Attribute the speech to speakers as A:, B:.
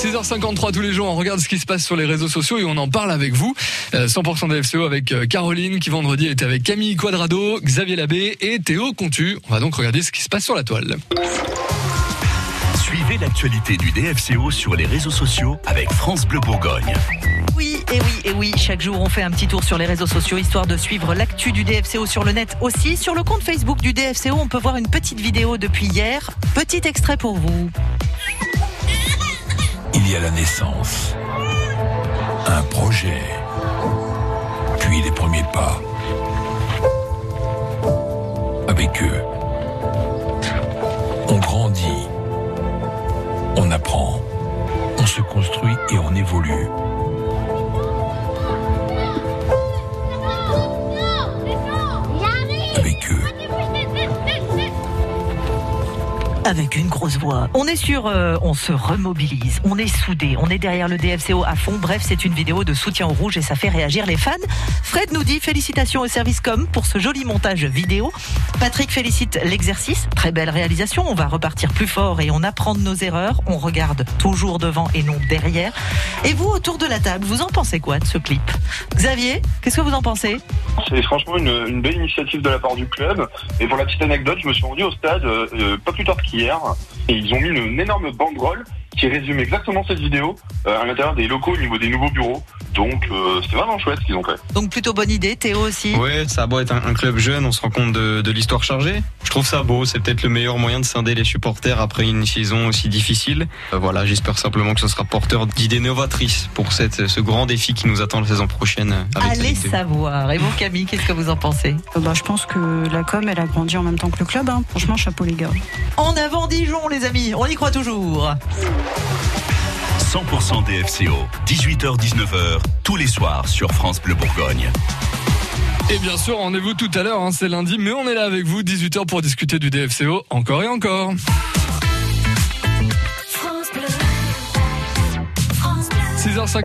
A: 6h53 tous les jours, on regarde ce qui se passe sur les réseaux sociaux et on en parle avec vous. Euh, 100% DFCO avec euh, Caroline qui vendredi était avec Camille Quadrado, Xavier Labbé et Théo Contu. On va donc regarder ce qui se passe sur la toile.
B: Suivez l'actualité du DFCO sur les réseaux sociaux avec France Bleu Bourgogne.
C: Oui, et oui, et oui, chaque jour on fait un petit tour sur les réseaux sociaux histoire de suivre l'actu du DFCO sur le net aussi. Sur le compte Facebook du DFCO, on peut voir une petite vidéo depuis hier. Petit extrait pour vous.
D: Il y a la naissance, un projet, puis les premiers pas. Avec eux, on grandit, on apprend, on se construit et on évolue. Avec
C: une grosse voix. On est sûr, euh, on se remobilise, on est soudés, on est derrière le DFCO à fond. Bref, c'est une vidéo de soutien au rouge et ça fait réagir les fans. Fred nous dit félicitations au service com pour ce joli montage vidéo. Patrick félicite l'exercice, très belle réalisation. On va repartir plus fort et on apprend de nos erreurs. On regarde toujours devant et non derrière. Et vous, autour de la table, vous en pensez quoi de ce clip? Xavier, qu'est-ce que vous en pensez?
E: C'est franchement une, une belle initiative de la part du club. Et pour la petite anecdote, je me suis rendu au stade euh, euh, pas plus tard qu'hier. Et ils ont mis une, une énorme banderole qui résume exactement cette vidéo euh, à l'intérieur des locaux au niveau des nouveaux bureaux. Donc euh, c'est vraiment chouette ce qu'ils ont fait.
C: Donc plutôt bonne idée, Théo aussi.
F: Ouais, ça a beau être un, un club jeune, on se rend compte de, de l'histoire chargée. Je trouve ça beau, c'est peut-être le meilleur moyen de scinder les supporters après une saison aussi difficile. Euh, voilà, j'espère simplement que ce sera porteur d'idées novatrices pour cette, ce grand défi qui nous attend la saison prochaine. Avec
C: Allez
F: Ligue 2.
C: savoir. Et vous, Camille, qu'est-ce que vous en pensez?
G: Euh, Bah, je pense que la com, elle a grandi en même temps que le club. hein. Franchement, chapeau les gars.
C: En avant Dijon, les amis, on y croit toujours.
B: 100% DFCO, 18h-19h, tous les soirs sur France Bleu Bourgogne.
A: Et bien sûr, rendez-vous tout à l'heure, hein, c'est lundi, mais on est là avec vous, 18h pour discuter du DFCO encore et encore. 6h50.